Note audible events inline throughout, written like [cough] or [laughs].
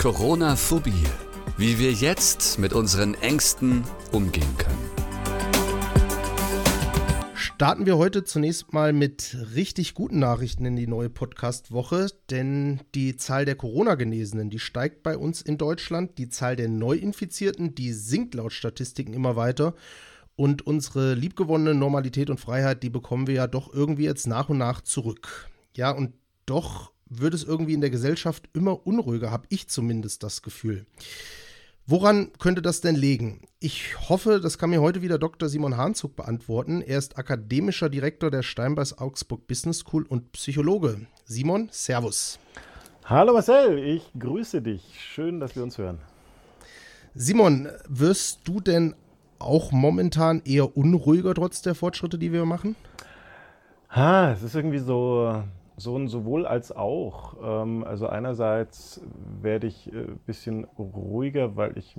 Corona-Phobie. Wie wir jetzt mit unseren Ängsten umgehen können. Starten wir heute zunächst mal mit richtig guten Nachrichten in die neue Podcast-Woche, denn die Zahl der Corona-Genesenen, die steigt bei uns in Deutschland. Die Zahl der Neuinfizierten, die sinkt laut Statistiken immer weiter. Und unsere liebgewonnene Normalität und Freiheit, die bekommen wir ja doch irgendwie jetzt nach und nach zurück. Ja, und doch wird es irgendwie in der Gesellschaft immer unruhiger, habe ich zumindest das Gefühl. Woran könnte das denn liegen? Ich hoffe, das kann mir heute wieder Dr. Simon Hahnzug beantworten. Er ist akademischer Direktor der Steinbeis Augsburg Business School und Psychologe. Simon, Servus. Hallo Marcel, ich grüße dich. Schön, dass wir uns hören. Simon, wirst du denn auch momentan eher unruhiger trotz der Fortschritte, die wir machen? Ha, es ist irgendwie so so ein sowohl als auch. Ähm, also einerseits werde ich ein äh, bisschen ruhiger, weil ich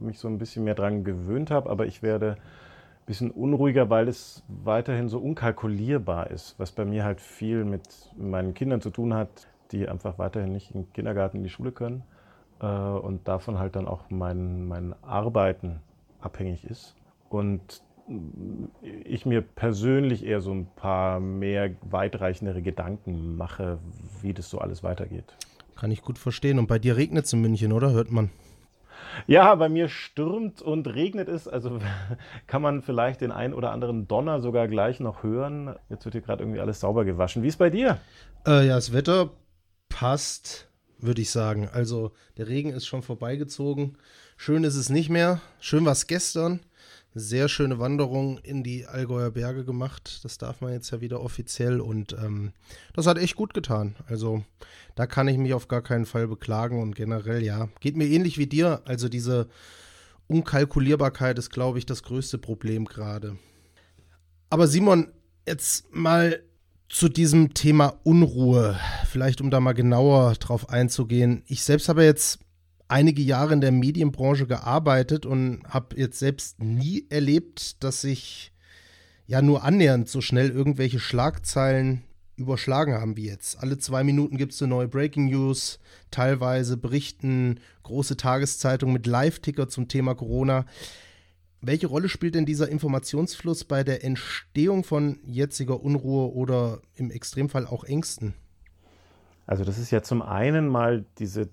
mich so ein bisschen mehr daran gewöhnt habe, aber ich werde ein bisschen unruhiger, weil es weiterhin so unkalkulierbar ist, was bei mir halt viel mit meinen Kindern zu tun hat, die einfach weiterhin nicht im Kindergarten in die Schule können äh, und davon halt dann auch mein, mein Arbeiten abhängig ist. Und ich mir persönlich eher so ein paar mehr weitreichendere Gedanken mache, wie das so alles weitergeht. Kann ich gut verstehen. Und bei dir regnet es in München, oder? Hört man? Ja, bei mir stürmt und regnet es. Also [laughs] kann man vielleicht den ein oder anderen Donner sogar gleich noch hören. Jetzt wird hier gerade irgendwie alles sauber gewaschen. Wie ist bei dir? Äh, ja, das Wetter passt, würde ich sagen. Also der Regen ist schon vorbeigezogen. Schön ist es nicht mehr. Schön war es gestern sehr schöne Wanderung in die Allgäuer Berge gemacht. Das darf man jetzt ja wieder offiziell und ähm, das hat echt gut getan. Also da kann ich mich auf gar keinen Fall beklagen und generell ja, geht mir ähnlich wie dir. Also diese Unkalkulierbarkeit ist, glaube ich, das größte Problem gerade. Aber Simon, jetzt mal zu diesem Thema Unruhe, vielleicht um da mal genauer drauf einzugehen. Ich selbst habe jetzt einige Jahre in der Medienbranche gearbeitet und habe jetzt selbst nie erlebt, dass sich ja nur annähernd so schnell irgendwelche Schlagzeilen überschlagen haben wie jetzt. Alle zwei Minuten gibt es eine neue Breaking News, teilweise berichten große Tageszeitungen mit Live-Ticker zum Thema Corona. Welche Rolle spielt denn dieser Informationsfluss bei der Entstehung von jetziger Unruhe oder im Extremfall auch Ängsten? Also das ist ja zum einen mal diese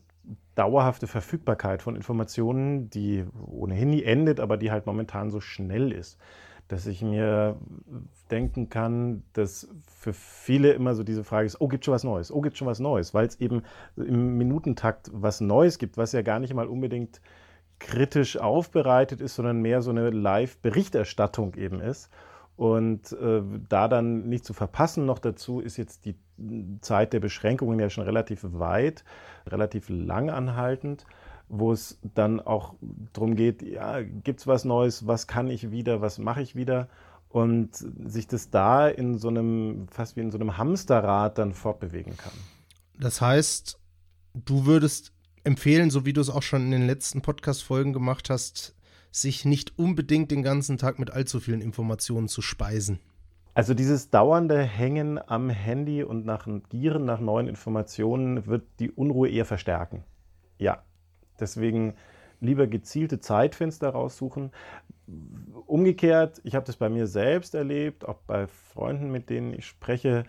dauerhafte Verfügbarkeit von Informationen, die ohnehin nie endet, aber die halt momentan so schnell ist, dass ich mir denken kann, dass für viele immer so diese Frage ist, oh, gibt schon was Neues, oh, gibt schon was Neues, weil es eben im Minutentakt was Neues gibt, was ja gar nicht mal unbedingt kritisch aufbereitet ist, sondern mehr so eine Live-Berichterstattung eben ist. Und äh, da dann nicht zu verpassen, noch dazu ist jetzt die Zeit der Beschränkungen ja schon relativ weit, relativ lang anhaltend, wo es dann auch darum geht, ja, gibt es was Neues, was kann ich wieder, was mache ich wieder? Und sich das da in so einem, fast wie in so einem Hamsterrad dann fortbewegen kann. Das heißt, du würdest empfehlen, so wie du es auch schon in den letzten Podcast-Folgen gemacht hast, sich nicht unbedingt den ganzen Tag mit allzu vielen Informationen zu speisen. Also dieses dauernde Hängen am Handy und nach Gieren nach neuen Informationen wird die Unruhe eher verstärken. Ja, deswegen lieber gezielte Zeitfenster raussuchen. Umgekehrt, ich habe das bei mir selbst erlebt, auch bei Freunden, mit denen ich spreche,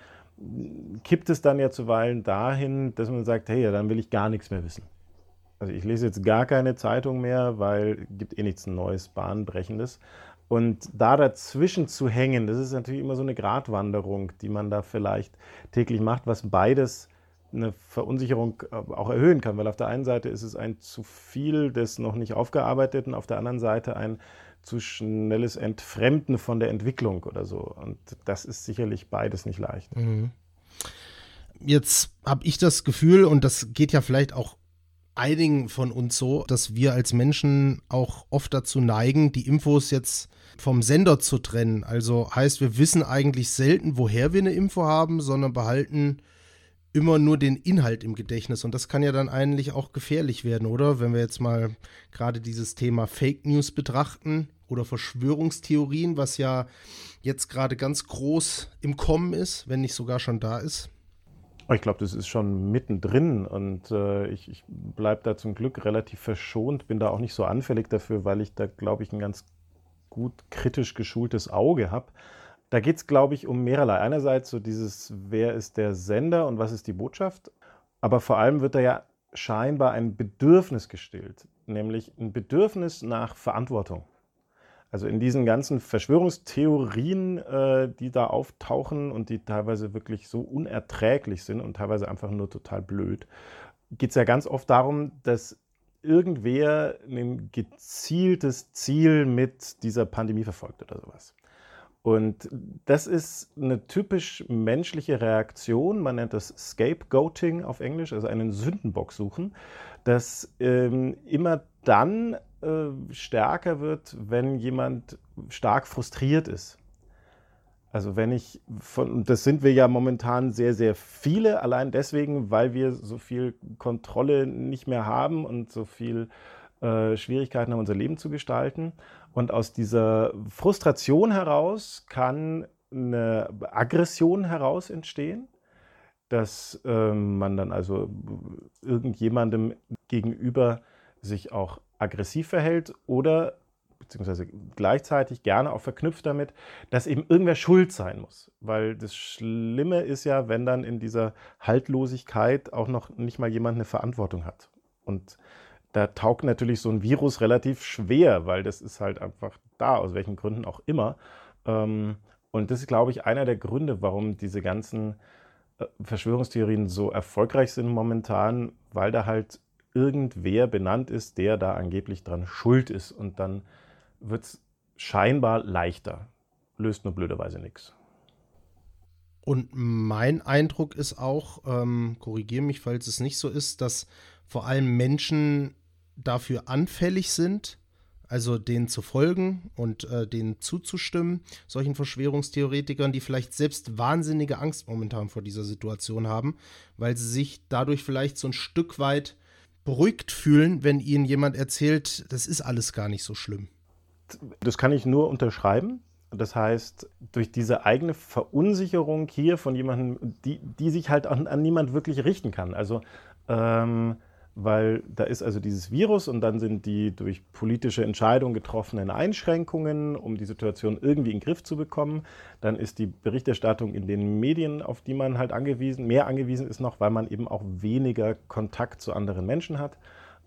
kippt es dann ja zuweilen dahin, dass man sagt, hey, dann will ich gar nichts mehr wissen. Also ich lese jetzt gar keine Zeitung mehr, weil es gibt eh nichts Neues, Bahnbrechendes. Und da dazwischen zu hängen, das ist natürlich immer so eine Gratwanderung, die man da vielleicht täglich macht, was beides eine Verunsicherung äh, auch erhöhen kann, weil auf der einen Seite ist es ein zu viel des noch nicht aufgearbeiteten, auf der anderen Seite ein zu schnelles Entfremden von der Entwicklung oder so. Und das ist sicherlich beides nicht leicht. Mhm. Jetzt habe ich das Gefühl, und das geht ja vielleicht auch einigen von uns so, dass wir als Menschen auch oft dazu neigen, die Infos jetzt vom Sender zu trennen. Also heißt, wir wissen eigentlich selten, woher wir eine Info haben, sondern behalten immer nur den Inhalt im Gedächtnis. Und das kann ja dann eigentlich auch gefährlich werden, oder? Wenn wir jetzt mal gerade dieses Thema Fake News betrachten oder Verschwörungstheorien, was ja jetzt gerade ganz groß im Kommen ist, wenn nicht sogar schon da ist. Ich glaube, das ist schon mittendrin und äh, ich, ich bleibe da zum Glück relativ verschont, bin da auch nicht so anfällig dafür, weil ich da, glaube ich, ein ganz gut kritisch geschultes Auge habe. Da geht es, glaube ich, um mehrerlei. Einerseits so dieses, wer ist der Sender und was ist die Botschaft, aber vor allem wird da ja scheinbar ein Bedürfnis gestillt, nämlich ein Bedürfnis nach Verantwortung. Also in diesen ganzen Verschwörungstheorien, äh, die da auftauchen und die teilweise wirklich so unerträglich sind und teilweise einfach nur total blöd, geht es ja ganz oft darum, dass irgendwer ein gezieltes Ziel mit dieser Pandemie verfolgt oder sowas. Und das ist eine typisch menschliche Reaktion, man nennt das Scapegoating auf Englisch, also einen Sündenbock suchen, das ähm, immer dann äh, stärker wird, wenn jemand stark frustriert ist. Also wenn ich von, das sind wir ja momentan sehr, sehr viele, allein deswegen, weil wir so viel Kontrolle nicht mehr haben und so viel äh, Schwierigkeiten haben, unser Leben zu gestalten. Und aus dieser Frustration heraus kann eine Aggression heraus entstehen, dass äh, man dann also irgendjemandem gegenüber sich auch aggressiv verhält oder beziehungsweise gleichzeitig gerne auch verknüpft damit, dass eben irgendwer schuld sein muss. Weil das Schlimme ist ja, wenn dann in dieser Haltlosigkeit auch noch nicht mal jemand eine Verantwortung hat. Und da taugt natürlich so ein Virus relativ schwer, weil das ist halt einfach da, aus welchen Gründen auch immer. Ähm, und das ist, glaube ich, einer der Gründe, warum diese ganzen äh, Verschwörungstheorien so erfolgreich sind momentan, weil da halt irgendwer benannt ist, der da angeblich dran schuld ist. Und dann wird es scheinbar leichter. Löst nur blöderweise nichts. Und mein Eindruck ist auch, ähm, korrigiere mich, falls es nicht so ist, dass vor allem Menschen dafür anfällig sind, also denen zu folgen und äh, denen zuzustimmen, solchen Verschwörungstheoretikern, die vielleicht selbst wahnsinnige Angst momentan vor dieser Situation haben, weil sie sich dadurch vielleicht so ein Stück weit beruhigt fühlen, wenn ihnen jemand erzählt, das ist alles gar nicht so schlimm. Das kann ich nur unterschreiben. Das heißt, durch diese eigene Verunsicherung hier von jemandem, die, die sich halt an, an niemand wirklich richten kann. Also ähm, weil da ist also dieses Virus und dann sind die durch politische Entscheidungen getroffenen Einschränkungen, um die Situation irgendwie in den Griff zu bekommen. Dann ist die Berichterstattung in den Medien, auf die man halt angewiesen, mehr angewiesen ist noch, weil man eben auch weniger Kontakt zu anderen Menschen hat.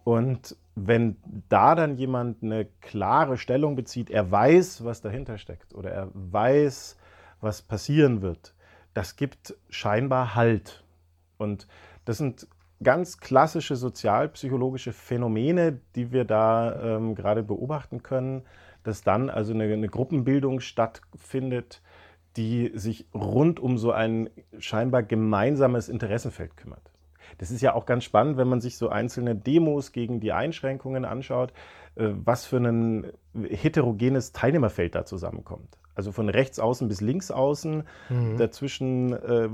Und wenn da dann jemand eine klare Stellung bezieht, er weiß, was dahinter steckt oder er weiß, was passieren wird, das gibt scheinbar Halt. Und das sind ganz klassische sozialpsychologische Phänomene, die wir da ähm, gerade beobachten können, dass dann also eine, eine, Gruppenbildung stattfindet, die sich rund um so ein scheinbar gemeinsames Interessenfeld kümmert. Das ist ja auch ganz spannend, wenn man sich so einzelne Demos gegen die Einschränkungen anschaut, äh, was für ein heterogenes Teilnehmerfeld da zusammenkommt. Also von rechts außen bis links außen, mhm. dazwischen äh,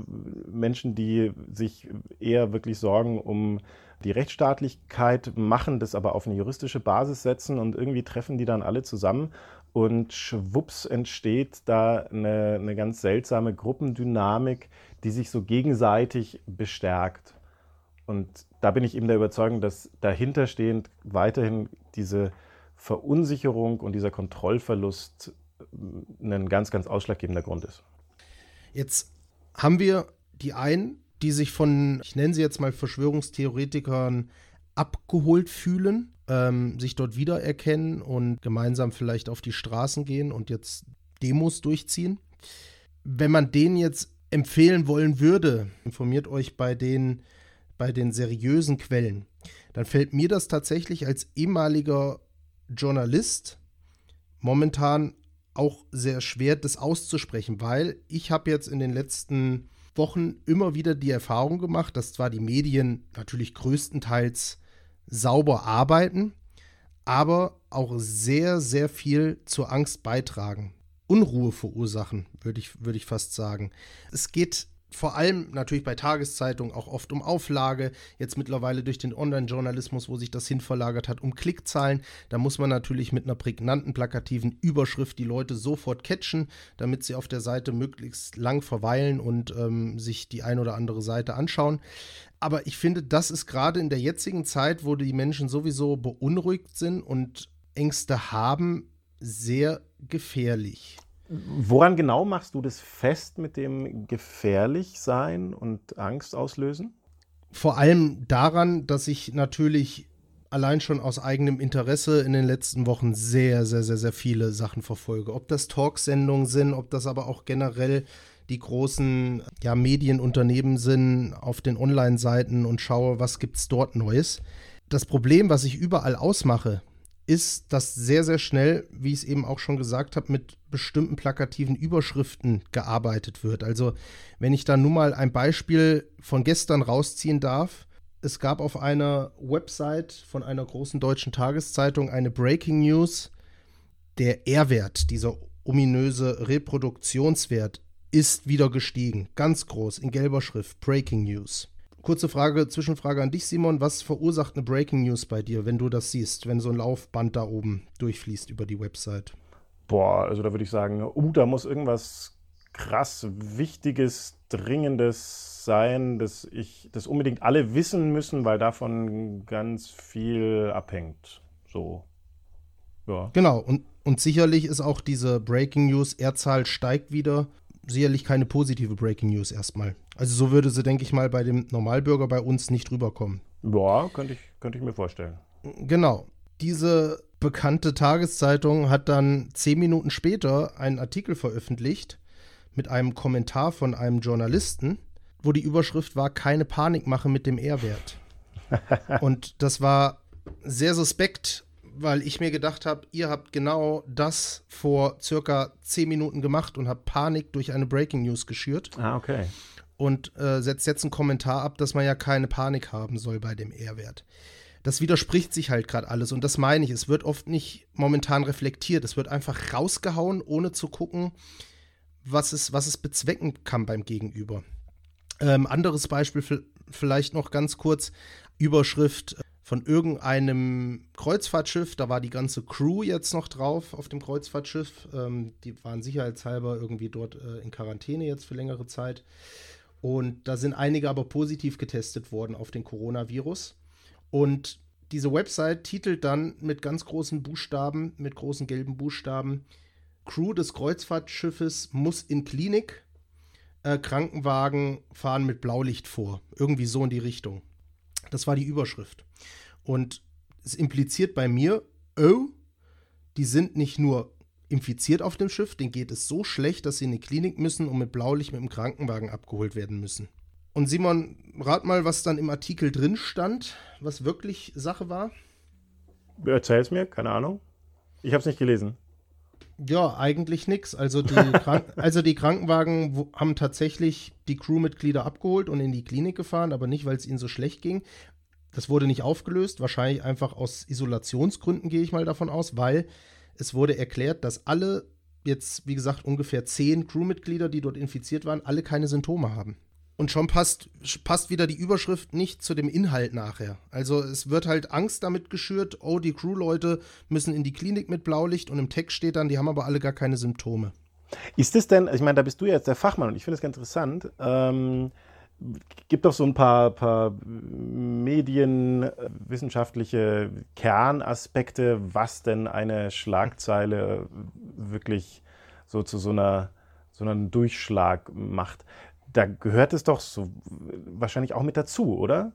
Menschen, die sich eher wirklich Sorgen um die Rechtsstaatlichkeit machen, das aber auf eine juristische Basis setzen und irgendwie treffen die dann alle zusammen und schwupps entsteht da eine, eine ganz seltsame Gruppendynamik, die sich so gegenseitig bestärkt. Und da bin ich eben der Überzeugung, dass dahinterstehend weiterhin diese Verunsicherung und dieser Kontrollverlust ein ganz, ganz ausschlaggebender Grund ist. Jetzt haben wir die einen, die sich von, ich nenne sie jetzt mal Verschwörungstheoretikern, abgeholt fühlen, ähm, sich dort wiedererkennen und gemeinsam vielleicht auf die Straßen gehen und jetzt Demos durchziehen. Wenn man denen jetzt empfehlen wollen würde, informiert euch bei den, bei den seriösen Quellen, dann fällt mir das tatsächlich als ehemaliger Journalist momentan auch sehr schwer, das auszusprechen, weil ich habe jetzt in den letzten Wochen immer wieder die Erfahrung gemacht, dass zwar die Medien natürlich größtenteils sauber arbeiten, aber auch sehr, sehr viel zur Angst beitragen. Unruhe verursachen, würde ich, würd ich fast sagen. Es geht vor allem natürlich bei Tageszeitungen auch oft um Auflage, jetzt mittlerweile durch den Online-Journalismus, wo sich das hinverlagert hat, um Klickzahlen. Da muss man natürlich mit einer prägnanten, plakativen Überschrift die Leute sofort catchen, damit sie auf der Seite möglichst lang verweilen und ähm, sich die ein oder andere Seite anschauen. Aber ich finde, das ist gerade in der jetzigen Zeit, wo die Menschen sowieso beunruhigt sind und Ängste haben, sehr gefährlich. Woran genau machst du das fest mit dem gefährlich sein und Angst auslösen? Vor allem daran, dass ich natürlich allein schon aus eigenem Interesse in den letzten Wochen sehr, sehr, sehr, sehr viele Sachen verfolge. Ob das Talksendungen sind, ob das aber auch generell die großen ja, Medienunternehmen sind auf den Online-Seiten und schaue, was gibt es dort Neues. Das Problem, was ich überall ausmache, ist, dass sehr, sehr schnell, wie ich es eben auch schon gesagt habe, mit bestimmten plakativen Überschriften gearbeitet wird. Also, wenn ich da nun mal ein Beispiel von gestern rausziehen darf, es gab auf einer Website von einer großen deutschen Tageszeitung eine Breaking News. Der R-Wert, dieser ominöse Reproduktionswert, ist wieder gestiegen. Ganz groß, in gelber Schrift. Breaking News. Kurze Frage, Zwischenfrage an dich, Simon. Was verursacht eine Breaking News bei dir, wenn du das siehst, wenn so ein Laufband da oben durchfließt über die Website? Boah, also da würde ich sagen, uh, da muss irgendwas krass Wichtiges, Dringendes sein, dass ich das unbedingt alle wissen müssen, weil davon ganz viel abhängt. So. Ja. Genau, und, und sicherlich ist auch diese Breaking News, R-Zahl steigt wieder, sicherlich keine positive Breaking News erstmal. Also so würde sie, denke ich mal, bei dem Normalbürger bei uns nicht rüberkommen. Ja, könnte ich, könnte ich mir vorstellen. Genau. Diese bekannte Tageszeitung hat dann zehn Minuten später einen Artikel veröffentlicht mit einem Kommentar von einem Journalisten, wo die Überschrift war, keine Panikmache mit dem R-Wert. [laughs] Und das war sehr suspekt, weil ich mir gedacht habe, ihr habt genau das vor circa zehn Minuten gemacht und habt Panik durch eine Breaking News geschürt. Ah, okay. Und äh, setzt jetzt einen Kommentar ab, dass man ja keine Panik haben soll bei dem R-Wert. Das widerspricht sich halt gerade alles und das meine ich. Es wird oft nicht momentan reflektiert. Es wird einfach rausgehauen, ohne zu gucken, was es, was es bezwecken kann beim Gegenüber. Ähm, anderes Beispiel vielleicht noch ganz kurz. Überschrift von irgendeinem Kreuzfahrtschiff. Da war die ganze Crew jetzt noch drauf auf dem Kreuzfahrtschiff. Ähm, die waren sicherheitshalber irgendwie dort äh, in Quarantäne jetzt für längere Zeit. Und da sind einige aber positiv getestet worden auf den Coronavirus. Und diese Website titelt dann mit ganz großen Buchstaben, mit großen gelben Buchstaben, Crew des Kreuzfahrtschiffes muss in Klinik, äh, Krankenwagen fahren mit Blaulicht vor. Irgendwie so in die Richtung. Das war die Überschrift. Und es impliziert bei mir, oh, die sind nicht nur infiziert auf dem Schiff, denen geht es so schlecht, dass sie in die Klinik müssen und mit Blaulicht mit dem Krankenwagen abgeholt werden müssen. Und Simon, rat mal, was dann im Artikel drin stand, was wirklich Sache war. Erzähl's mir, keine Ahnung. Ich habe es nicht gelesen. Ja, eigentlich nichts. Also, die [laughs] also die Krankenwagen haben tatsächlich die Crewmitglieder abgeholt und in die Klinik gefahren, aber nicht, weil es ihnen so schlecht ging. Das wurde nicht aufgelöst, wahrscheinlich einfach aus Isolationsgründen gehe ich mal davon aus, weil es wurde erklärt, dass alle jetzt, wie gesagt, ungefähr zehn Crewmitglieder, die dort infiziert waren, alle keine Symptome haben. Und schon passt, passt wieder die Überschrift nicht zu dem Inhalt nachher. Also es wird halt Angst damit geschürt, oh, die Crewleute müssen in die Klinik mit Blaulicht und im Text steht dann, die haben aber alle gar keine Symptome. Ist es denn, ich meine, da bist du jetzt der Fachmann und ich finde es ganz interessant, ähm, gibt doch so ein paar, paar medienwissenschaftliche Kernaspekte, was denn eine Schlagzeile wirklich so zu so einer so einen Durchschlag macht da gehört es doch so wahrscheinlich auch mit dazu, oder?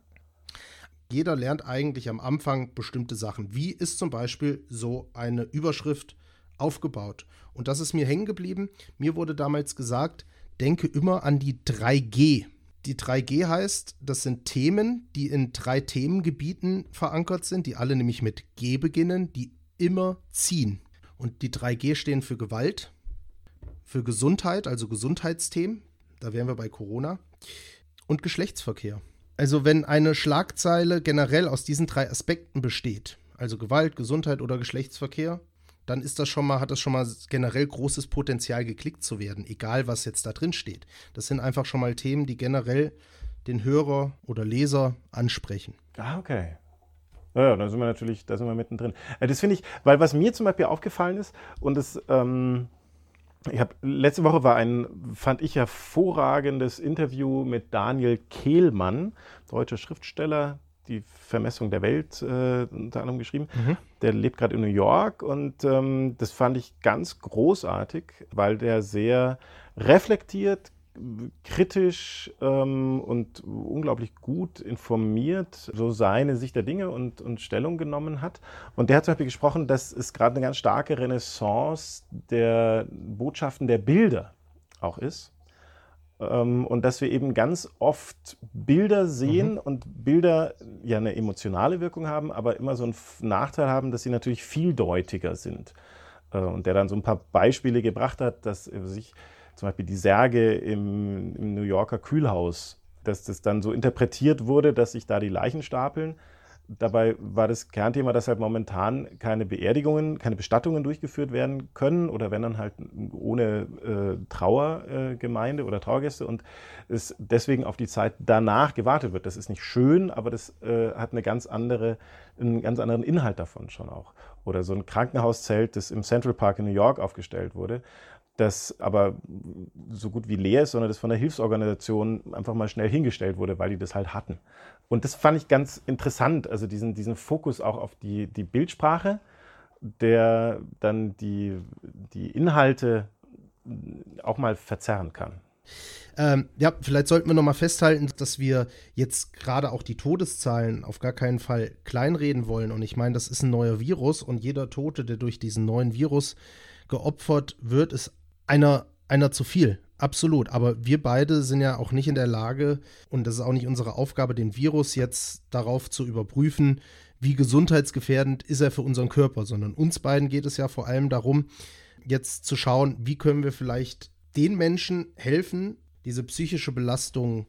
Jeder lernt eigentlich am Anfang bestimmte Sachen. Wie ist zum Beispiel so eine Überschrift aufgebaut? Und das ist mir hängen geblieben. Mir wurde damals gesagt, denke immer an die 3G. Die 3G heißt, das sind Themen, die in drei Themengebieten verankert sind, die alle nämlich mit G beginnen, die immer ziehen. Und die 3G stehen für Gewalt, für Gesundheit, also Gesundheitsthemen, da wären wir bei Corona, und Geschlechtsverkehr. Also wenn eine Schlagzeile generell aus diesen drei Aspekten besteht, also Gewalt, Gesundheit oder Geschlechtsverkehr, dann ist das schon mal, hat das schon mal generell großes Potenzial, geklickt zu werden, egal was jetzt da drin steht. Das sind einfach schon mal Themen, die generell den Hörer oder Leser ansprechen. Ah, okay. Ja, da sind wir natürlich, da sind wir mittendrin. Äh, das finde ich, weil was mir zum Beispiel aufgefallen ist, und das, ähm, ich habe letzte Woche war ein, fand ich hervorragendes Interview mit Daniel Kehlmann, deutscher Schriftsteller, die Vermessung der Welt äh, unter anderem geschrieben. Mhm. Der lebt gerade in New York und ähm, das fand ich ganz großartig, weil der sehr reflektiert, kritisch ähm, und unglaublich gut informiert so seine Sicht der Dinge und, und Stellung genommen hat. Und der hat zum Beispiel gesprochen, dass es gerade eine ganz starke Renaissance der Botschaften der Bilder auch ist. Ähm, und dass wir eben ganz oft Bilder sehen mhm. und Bilder ja eine emotionale Wirkung haben, aber immer so einen Nachteil haben, dass sie natürlich vieldeutiger sind. Äh, und der dann so ein paar Beispiele gebracht hat, dass sich zum Beispiel die Särge im, im New Yorker Kühlhaus, dass das dann so interpretiert wurde, dass sich da die Leichen stapeln. Dabei war das Kernthema, dass halt momentan keine Beerdigungen, keine Bestattungen durchgeführt werden können oder wenn dann halt ohne äh, Trauergemeinde äh, oder Trauergäste und es deswegen auf die Zeit danach gewartet wird. Das ist nicht schön, aber das äh, hat eine ganz andere, einen ganz anderen Inhalt davon schon auch. Oder so ein Krankenhauszelt, das im Central Park in New York aufgestellt wurde, das aber so gut wie leer ist, sondern das von der Hilfsorganisation einfach mal schnell hingestellt wurde, weil die das halt hatten. Und das fand ich ganz interessant, also diesen, diesen Fokus auch auf die, die Bildsprache, der dann die, die Inhalte auch mal verzerren kann. Ähm, ja, vielleicht sollten wir nochmal festhalten, dass wir jetzt gerade auch die Todeszahlen auf gar keinen Fall kleinreden wollen. Und ich meine, das ist ein neuer Virus und jeder Tote, der durch diesen neuen Virus geopfert wird, ist einer, einer zu viel. Absolut. Aber wir beide sind ja auch nicht in der Lage, und das ist auch nicht unsere Aufgabe, den Virus jetzt darauf zu überprüfen, wie gesundheitsgefährdend ist er für unseren Körper, sondern uns beiden geht es ja vor allem darum, jetzt zu schauen, wie können wir vielleicht den Menschen helfen, diese psychische Belastung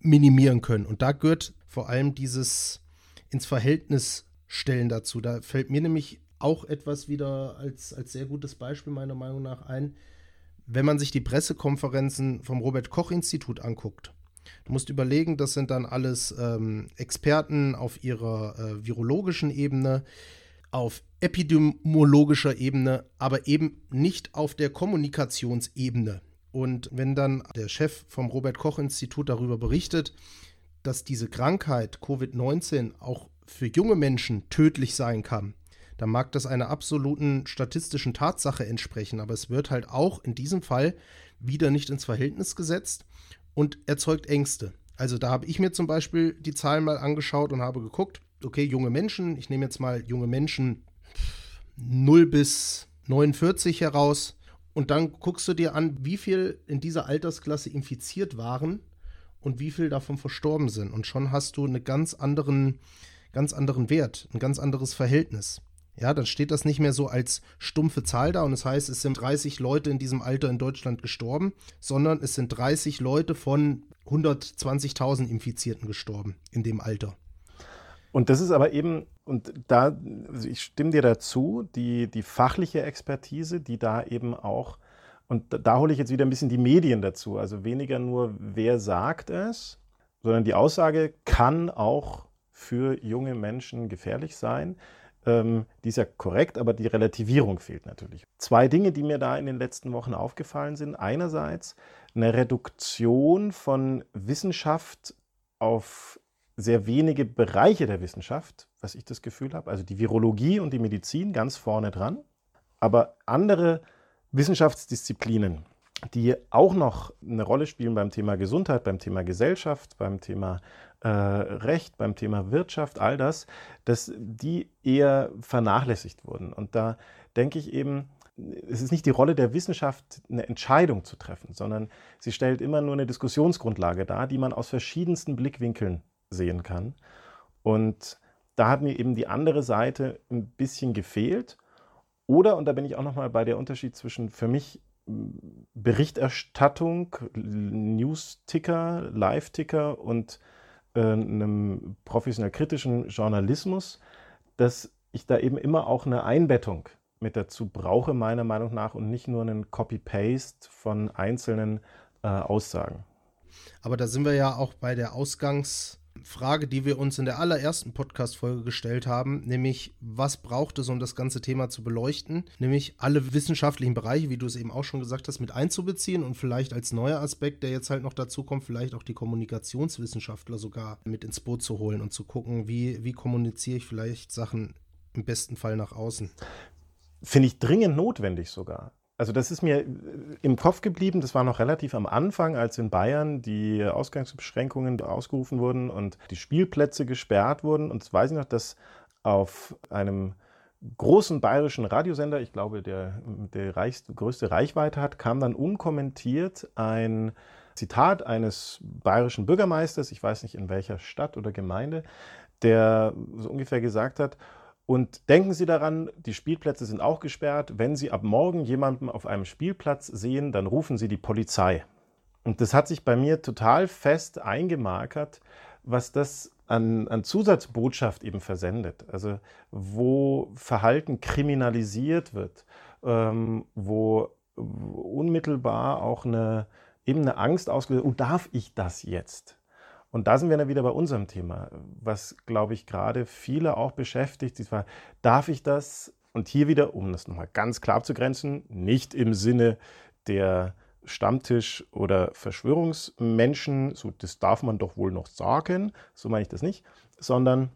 minimieren können. Und da gehört vor allem dieses ins Verhältnis stellen dazu. Da fällt mir nämlich auch etwas wieder als, als sehr gutes Beispiel meiner Meinung nach ein wenn man sich die Pressekonferenzen vom Robert Koch Institut anguckt, du musst überlegen, das sind dann alles ähm, Experten auf ihrer äh, virologischen Ebene, auf epidemiologischer Ebene, aber eben nicht auf der Kommunikationsebene. Und wenn dann der Chef vom Robert Koch Institut darüber berichtet, dass diese Krankheit Covid-19 auch für junge Menschen tödlich sein kann, dann mag das einer absoluten statistischen Tatsache entsprechen, aber es wird halt auch in diesem Fall wieder nicht ins Verhältnis gesetzt und erzeugt Ängste. Also da habe ich mir zum Beispiel die Zahlen mal angeschaut und habe geguckt, okay, junge Menschen, ich nehme jetzt mal junge Menschen 0 bis 49 heraus und dann guckst du dir an, wie viel in dieser Altersklasse infiziert waren und wie viel davon verstorben sind. Und schon hast du einen ganz anderen, ganz anderen Wert, ein ganz anderes Verhältnis. Ja, dann steht das nicht mehr so als stumpfe Zahl da und das heißt, es sind 30 Leute in diesem Alter in Deutschland gestorben, sondern es sind 30 Leute von 120.000 Infizierten gestorben in dem Alter. Und das ist aber eben, und da, also ich stimme dir dazu, die, die fachliche Expertise, die da eben auch, und da, da hole ich jetzt wieder ein bisschen die Medien dazu, also weniger nur, wer sagt es, sondern die Aussage kann auch für junge Menschen gefährlich sein. Ähm, die ist ja korrekt, aber die Relativierung fehlt natürlich. Zwei Dinge, die mir da in den letzten Wochen aufgefallen sind. Einerseits eine Reduktion von Wissenschaft auf sehr wenige Bereiche der Wissenschaft, was ich das Gefühl habe. Also die Virologie und die Medizin ganz vorne dran. Aber andere Wissenschaftsdisziplinen, die auch noch eine Rolle spielen beim Thema Gesundheit, beim Thema Gesellschaft, beim Thema äh, Recht, beim Thema Wirtschaft, all das, dass die eher vernachlässigt wurden. Und da denke ich eben, es ist nicht die Rolle der Wissenschaft, eine Entscheidung zu treffen, sondern sie stellt immer nur eine Diskussionsgrundlage dar, die man aus verschiedensten Blickwinkeln sehen kann. Und da hat mir eben die andere Seite ein bisschen gefehlt. Oder, und da bin ich auch nochmal bei der Unterschied zwischen für mich Berichterstattung, News-Ticker, Live-Ticker und äh, einem professionell kritischen Journalismus, dass ich da eben immer auch eine Einbettung mit dazu brauche, meiner Meinung nach, und nicht nur einen Copy-Paste von einzelnen äh, Aussagen. Aber da sind wir ja auch bei der Ausgangsfrage, die wir uns in der allerersten Podcast-Folge gestellt haben, nämlich was braucht es, um das ganze Thema zu beleuchten? Nämlich alle wissenschaftlichen Bereiche, wie du es eben auch schon gesagt hast, mit einzubeziehen und vielleicht als neuer Aspekt, der jetzt halt noch dazu kommt, vielleicht auch die Kommunikationswissenschaftler sogar mit ins Boot zu holen und zu gucken, wie, wie kommuniziere ich vielleicht Sachen im besten Fall nach außen. Finde ich dringend notwendig sogar. Also das ist mir äh, im Kopf geblieben, das war noch relativ am Anfang, als in Bayern die Ausgangsbeschränkungen ausgerufen wurden und die Spielplätze gesperrt wurden. Und das weiß ich noch, dass auf einem großen bayerischen Radiosender, ich glaube, der, der reichste, größte Reichweite hat, kam dann unkommentiert ein Zitat eines bayerischen Bürgermeisters, ich weiß nicht in welcher Stadt oder Gemeinde, der so ungefähr gesagt hat, und denken Sie daran, die Spielplätze sind auch gesperrt. Wenn Sie ab morgen jemanden auf einem Spielplatz sehen, dann rufen Sie die Polizei. Und das hat sich bei mir total fest eingemarkert, was das an, an Zusatzbotschaft eben versendet. Also wo Verhalten kriminalisiert wird, ähm, wo unmittelbar auch eine, eben eine Angst ausgelöst, oh, darf ich das jetzt? Und da sind wir dann wieder bei unserem Thema, was, glaube ich, gerade viele auch beschäftigt. Die Frage, darf ich das? Und hier wieder, um das nochmal ganz klar zu grenzen, nicht im Sinne der Stammtisch- oder Verschwörungsmenschen, so das darf man doch wohl noch sagen, so meine ich das nicht, sondern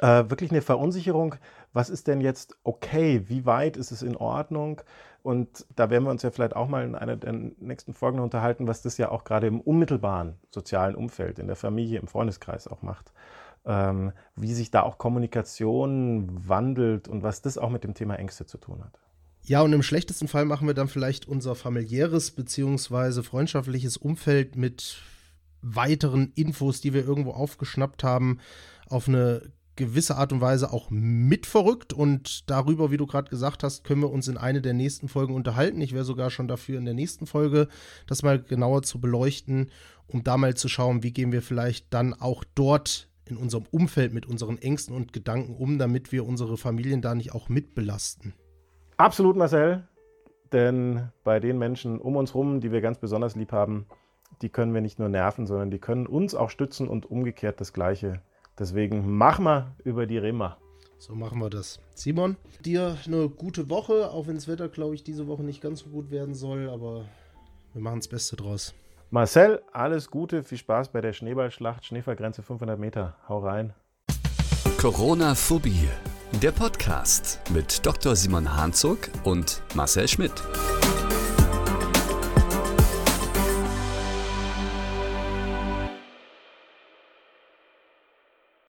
äh, wirklich eine Verunsicherung, was ist denn jetzt okay, wie weit ist es in Ordnung? Und da werden wir uns ja vielleicht auch mal in einer der nächsten Folgen unterhalten, was das ja auch gerade im unmittelbaren sozialen Umfeld, in der Familie, im Freundeskreis auch macht. Ähm, wie sich da auch Kommunikation wandelt und was das auch mit dem Thema Ängste zu tun hat. Ja, und im schlechtesten Fall machen wir dann vielleicht unser familiäres bzw. freundschaftliches Umfeld mit weiteren Infos, die wir irgendwo aufgeschnappt haben, auf eine gewisse Art und Weise auch mit verrückt und darüber, wie du gerade gesagt hast, können wir uns in eine der nächsten Folgen unterhalten. Ich wäre sogar schon dafür, in der nächsten Folge das mal genauer zu beleuchten, um da mal zu schauen, wie gehen wir vielleicht dann auch dort in unserem Umfeld mit unseren Ängsten und Gedanken um, damit wir unsere Familien da nicht auch mitbelasten. Absolut, Marcel. Denn bei den Menschen um uns herum, die wir ganz besonders lieb haben, die können wir nicht nur nerven, sondern die können uns auch stützen und umgekehrt das Gleiche Deswegen machen wir über die Rema. So machen wir das. Simon, dir eine gute Woche, auch wenn das Wetter, glaube ich, diese Woche nicht ganz so gut werden soll, aber wir machen das Beste draus. Marcel, alles Gute, viel Spaß bei der Schneeballschlacht, Schneefallgrenze 500 Meter. Hau rein. Corona-Phobie, der Podcast mit Dr. Simon Hanzog und Marcel Schmidt.